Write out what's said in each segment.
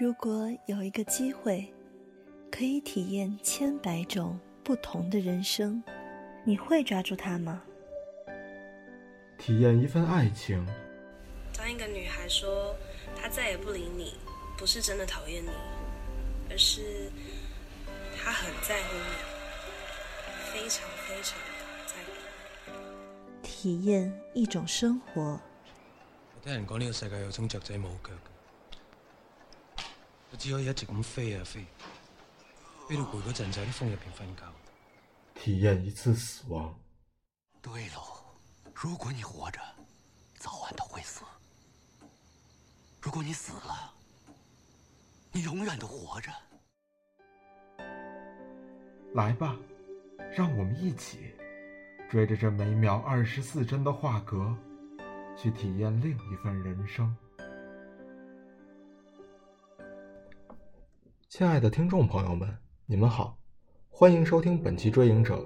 如果有一个机会，可以体验千百种不同的人生，你会抓住它吗？体验一份爱情。当一个女孩说她再也不理你，不是真的讨厌你，而是她很在乎你，非常非常在乎。体验一种生活。我听人讲呢个世界有种雀仔冇脚。我只可以一直咁飞啊飞，飞到攰嗰阵就喺啲风入边瞓觉。体验一次死亡。对喽，如果你活着，早晚都会死；如果你死了，你永远都活着。来吧，让我们一起追着这每秒二十四帧的画格，去体验另一份人生。亲爱的听众朋友们，你们好，欢迎收听本期《追影者》，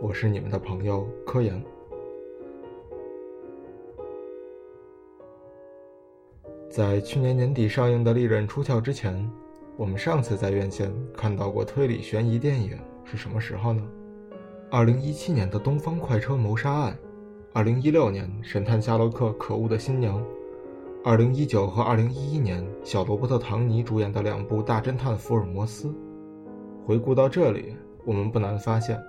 我是你们的朋友科研。在去年年底上映的《利刃出鞘》之前，我们上次在院线看到过推理悬疑电影是什么时候呢？二零一七年的《东方快车谋杀案》，二零一六年《神探夏洛克：可恶的新娘》。二零一九和二零一一年，小罗伯特·唐尼主演的两部《大侦探福尔摩斯》。回顾到这里，我们不难发现，《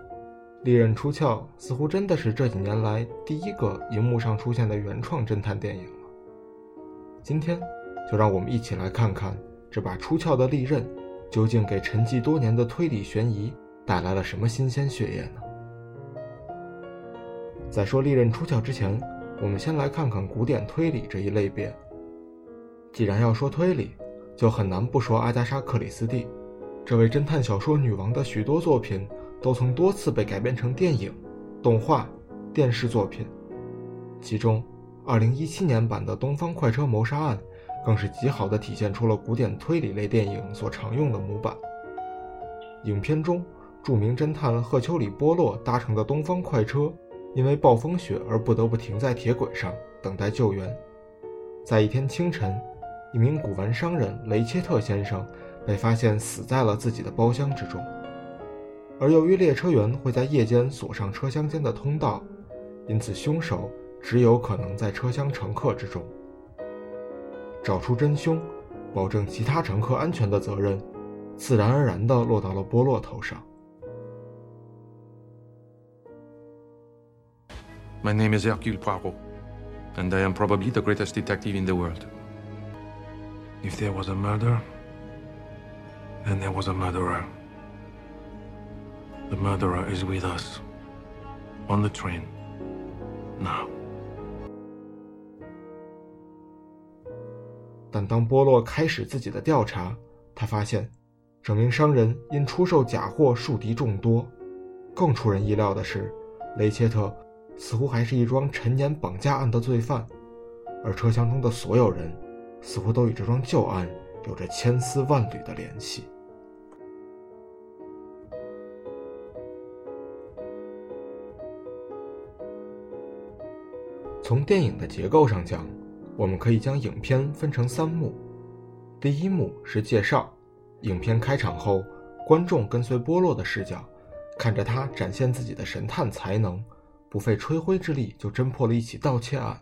利刃出鞘》似乎真的是这几年来第一个荧幕上出现的原创侦探电影了。今天，就让我们一起来看看这把出鞘的利刃，究竟给沉寂多年的推理悬疑带来了什么新鲜血液呢？在说《利刃出鞘》之前，我们先来看看古典推理这一类别。既然要说推理，就很难不说阿加莎·克里斯蒂。这位侦探小说女王的许多作品都曾多次被改编成电影、动画、电视作品。其中，2017年版的《东方快车谋杀案》更是极好地体现出了古典推理类电影所常用的模板。影片中，著名侦探赫丘里·波洛搭乘的东方快车，因为暴风雪而不得不停在铁轨上等待救援。在一天清晨。一名古玩商人雷切特先生被发现死在了自己的包厢之中，而由于列车员会在夜间锁上车厢间的通道，因此凶手只有可能在车厢乘客之中。找出真凶，保证其他乘客安全的责任，自然而然地落到了波洛头上。My name is Hercule Poirot, and I am probably the greatest detective in the world. If there was a murder, then there was a murderer. The murderer is with us on the train now. 但当波洛开始自己的调查，他发现这名商人因出售假货树敌众多。更出人意料的是，雷切特似乎还是一桩陈年绑架案的罪犯，而车厢中的所有人。似乎都与这桩旧案有着千丝万缕的联系。从电影的结构上讲，我们可以将影片分成三幕。第一幕是介绍，影片开场后，观众跟随波洛的视角，看着他展现自己的神探才能，不费吹灰之力就侦破了一起盗窃案。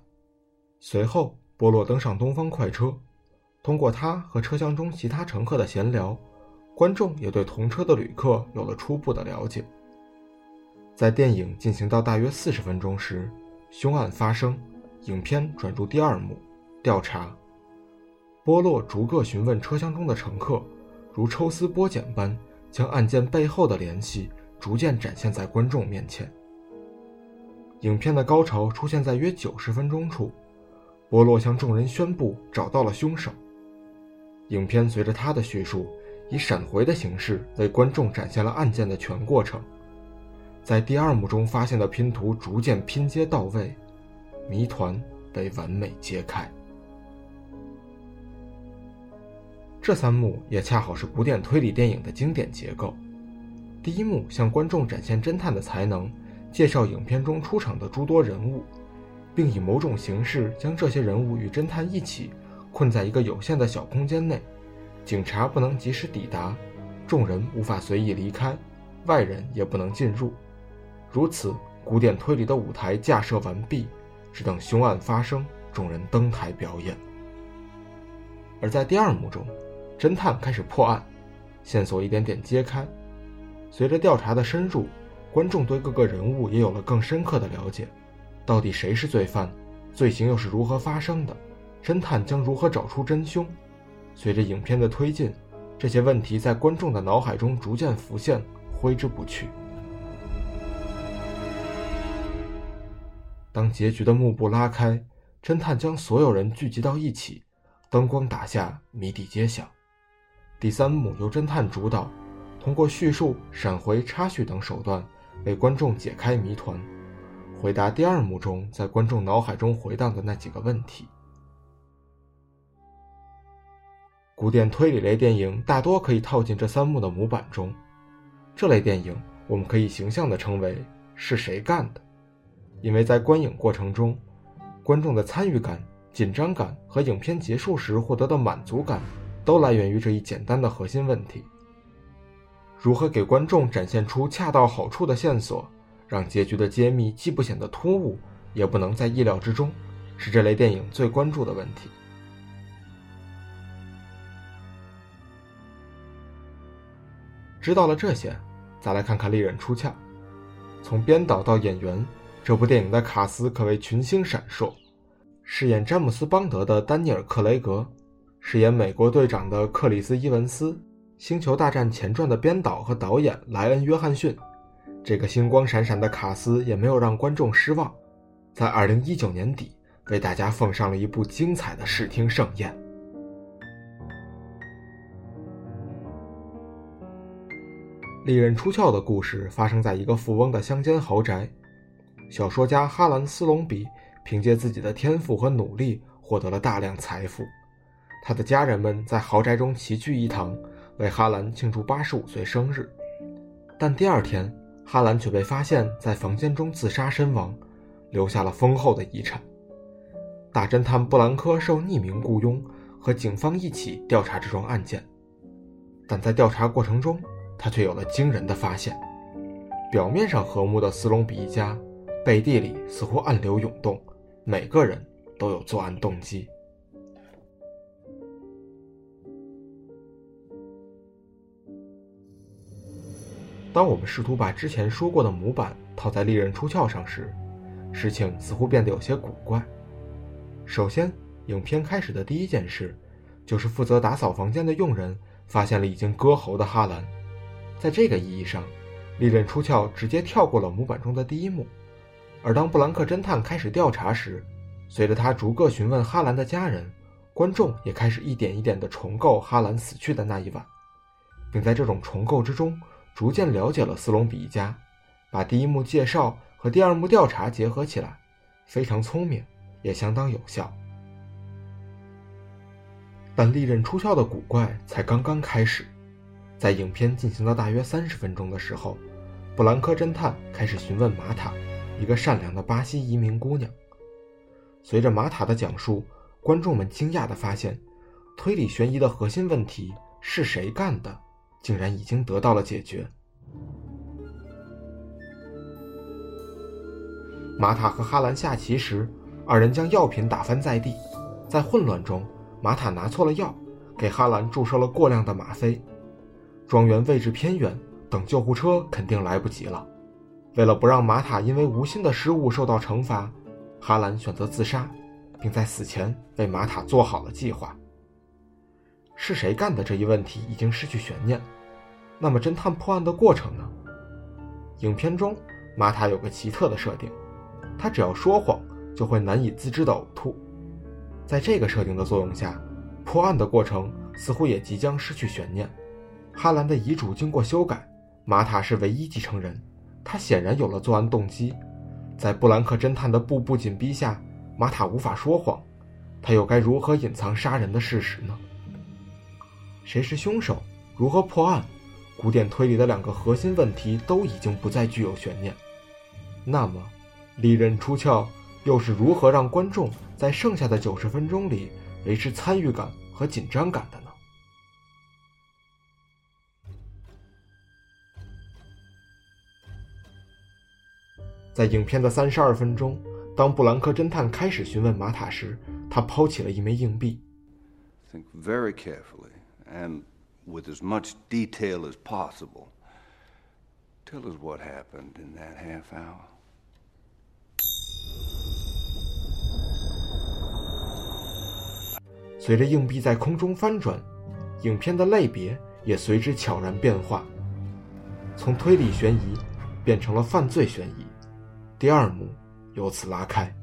随后。波洛登上东方快车，通过他和车厢中其他乘客的闲聊，观众也对同车的旅客有了初步的了解。在电影进行到大约四十分钟时，凶案发生，影片转入第二幕，调查。波洛逐个询问车厢中的乘客，如抽丝剥茧般将案件背后的联系逐渐展现在观众面前。影片的高潮出现在约九十分钟处。波洛向众人宣布找到了凶手。影片随着他的叙述，以闪回的形式为观众展现了案件的全过程。在第二幕中发现的拼图逐渐拼接到位，谜团被完美揭开。这三幕也恰好是古典推理电影的经典结构。第一幕向观众展现侦探的才能，介绍影片中出场的诸多人物。并以某种形式将这些人物与侦探一起困在一个有限的小空间内，警察不能及时抵达，众人无法随意离开，外人也不能进入。如此，古典推理的舞台架设完毕，只等凶案发生，众人登台表演。而在第二幕中，侦探开始破案，线索一点点揭开。随着调查的深入，观众对各个人物也有了更深刻的了解。到底谁是罪犯？罪行又是如何发生的？侦探将如何找出真凶？随着影片的推进，这些问题在观众的脑海中逐渐浮现，挥之不去。当结局的幕布拉开，侦探将所有人聚集到一起，灯光打下，谜底揭晓。第三幕由侦探主导，通过叙述、闪回、插叙等手段，为观众解开谜团，回答第二幕中在观众脑海中回荡的那几个问题。古典推理类电影大多可以套进这三幕的模板中。这类电影我们可以形象地称为“是谁干的”。因为在观影过程中，观众的参与感、紧张感和影片结束时获得的满足感，都来源于这一简单的核心问题：如何给观众展现出恰到好处的线索，让结局的揭秘既不显得突兀，也不能在意料之中，是这类电影最关注的问题。知道了这些，再来看看利刃出鞘，从编导到演员。这部电影的卡斯可谓群星闪烁，饰演詹姆斯·邦德的丹尼尔·克雷格，饰演美国队长的克里斯·伊文斯，《星球大战前传》的编导和导演莱恩·约翰逊。这个星光闪闪的卡斯也没有让观众失望，在2019年底为大家奉上了一部精彩的视听盛宴。利刃出鞘的故事发生在一个富翁的乡间豪宅。小说家哈兰·斯隆比凭借自己的天赋和努力获得了大量财富，他的家人们在豪宅中齐聚一堂，为哈兰庆祝八十五岁生日。但第二天，哈兰却被发现在房间中自杀身亡，留下了丰厚的遗产。大侦探布兰科受匿名雇佣，和警方一起调查这桩案件，但在调查过程中，他却有了惊人的发现：表面上和睦的斯隆比一家。背地里似乎暗流涌动，每个人都有作案动机。当我们试图把之前说过的模板套在利刃出鞘上时，事情似乎变得有些古怪。首先，影片开始的第一件事，就是负责打扫房间的佣人发现了已经割喉的哈兰。在这个意义上，利刃出鞘直接跳过了模板中的第一幕。而当布兰克侦探开始调查时，随着他逐个询问哈兰的家人，观众也开始一点一点地重构哈兰死去的那一晚，并在这种重构之中逐渐了解了斯隆比一家，把第一幕介绍和第二幕调查结合起来，非常聪明，也相当有效。但利刃出鞘的古怪才刚刚开始，在影片进行到大约三十分钟的时候，布兰科侦探开始询问玛塔。一个善良的巴西移民姑娘。随着玛塔的讲述，观众们惊讶地发现，推理悬疑的核心问题是谁干的，竟然已经得到了解决。玛塔和哈兰下棋时，二人将药品打翻在地，在混乱中，玛塔拿错了药，给哈兰注射了过量的吗啡。庄园位置偏远，等救护车肯定来不及了。为了不让玛塔因为无心的失误受到惩罚，哈兰选择自杀，并在死前为玛塔做好了计划。是谁干的这一问题已经失去悬念，那么侦探破案的过程呢？影片中，玛塔有个奇特的设定，他只要说谎就会难以自制的呕吐。在这个设定的作用下，破案的过程似乎也即将失去悬念。哈兰的遗嘱经过修改，玛塔是唯一继承人。他显然有了作案动机，在布兰克侦探的步步紧逼下，玛塔无法说谎，他又该如何隐藏杀人的事实呢？谁是凶手，如何破案，古典推理的两个核心问题都已经不再具有悬念。那么，利刃出鞘又是如何让观众在剩下的九十分钟里维持参与感和紧张感的呢？在影片的三十二分钟，当布兰克侦探开始询问玛塔时，他抛起了一枚硬币。Think very carefully. And with as much detail as possible. Tell us what happened in that half hour. 随着硬币在空中翻转，影片的类别也随之悄然变化，从推理悬疑变成了犯罪悬疑。第二幕由此拉开。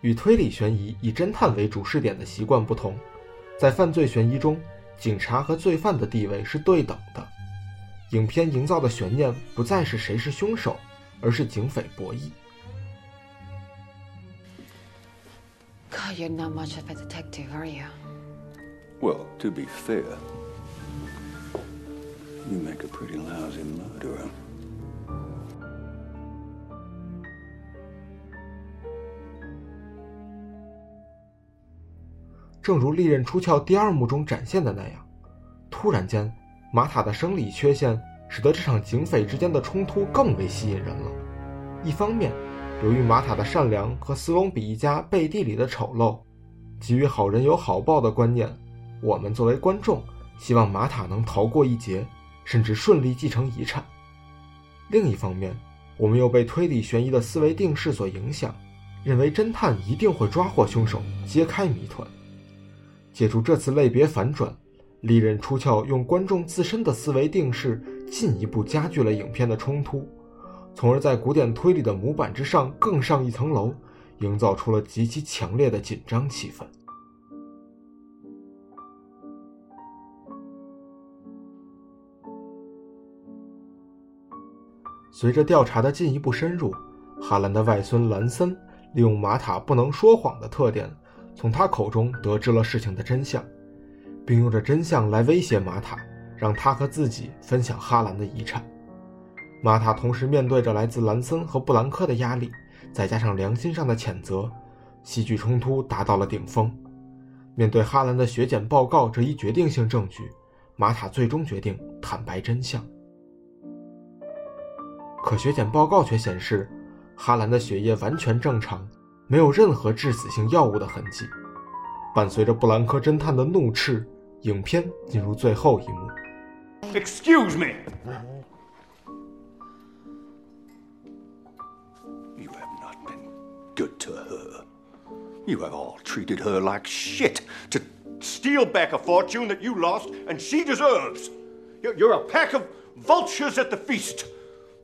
与推理悬疑以侦探为主视点的习惯不同，在犯罪悬疑中，警察和罪犯的地位是对等的。影片营造的悬念不再是谁是凶手，而是警匪博弈。God, you're not much of a detective, are you? Well, to be fair, you make a pretty lousy murderer. 正如《利刃出鞘》第二幕中展现的那样，突然间，玛塔的生理缺陷使得这场警匪之间的冲突更为吸引人了。一方面，由于玛塔的善良和斯隆比一家背地里的丑陋，基于好人有好报的观念，我们作为观众希望玛塔能逃过一劫，甚至顺利继承遗产。另一方面，我们又被推理悬疑的思维定式所影响，认为侦探一定会抓获凶手，揭开谜团。借助这次类别反转，利刃出鞘用观众自身的思维定式进一步加剧了影片的冲突，从而在古典推理的模板之上更上一层楼，营造出了极其强烈的紧张气氛。随着调查的进一步深入，哈兰的外孙兰森利用玛塔不能说谎的特点。从他口中得知了事情的真相，并用这真相来威胁玛塔，让他和自己分享哈兰的遗产。玛塔同时面对着来自兰森和布兰科的压力，再加上良心上的谴责，戏剧冲突达到了顶峰。面对哈兰的血检报告这一决定性证据，玛塔最终决定坦白真相。可血检报告却显示，哈兰的血液完全正常。没有任何致死性药物的痕迹。伴随着布兰科侦探的怒斥，影片进入最后一幕。Excuse me. You have not been good to her. You have all treated her like shit to steal back a fortune that you lost and she deserves. You're a pack of vultures at the feast.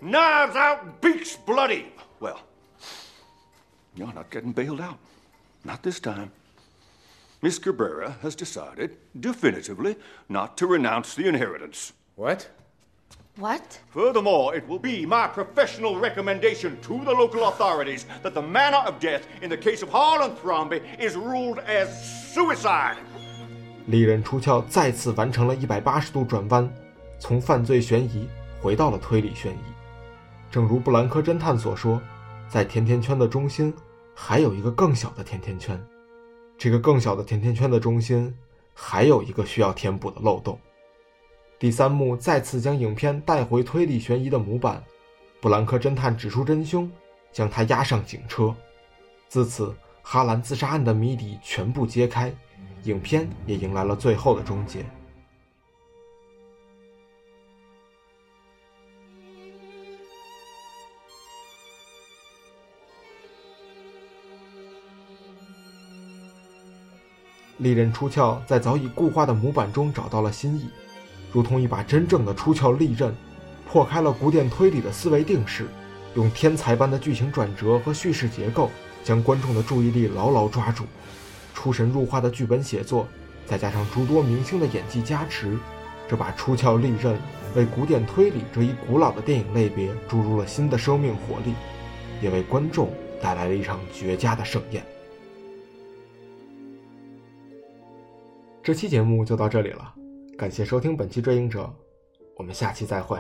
Knives out, beaks bloody. Well. You're not getting bailed out. Not this time. Miss Cabrera has decided, definitively, not to renounce the inheritance. What? What? Furthermore, it will be my professional recommendation to the local authorities that the manner of death in the case of Harlan Thromby is ruled as suicide. 利刃出鞘再次完成了一百八十度转弯，从犯罪悬疑回到了推理悬疑。正如布兰科侦探所说，在甜甜圈的中心 还有一个更小的甜甜圈，这个更小的甜甜圈的中心还有一个需要填补的漏洞。第三幕再次将影片带回推理悬疑的模板，布兰克侦探指出真凶，将他押上警车。自此，哈兰自杀案的谜底全部揭开，影片也迎来了最后的终结。利刃出鞘在早已固化的模板中找到了新意，如同一把真正的出鞘利刃，破开了古典推理的思维定式，用天才般的剧情转折和叙事结构，将观众的注意力牢牢抓住。出神入化的剧本写作，再加上诸多明星的演技加持，这把出鞘利刃为古典推理这一古老的电影类别注入了新的生命活力，也为观众带来了一场绝佳的盛宴。这期节目就到这里了，感谢收听本期《追影者》，我们下期再会。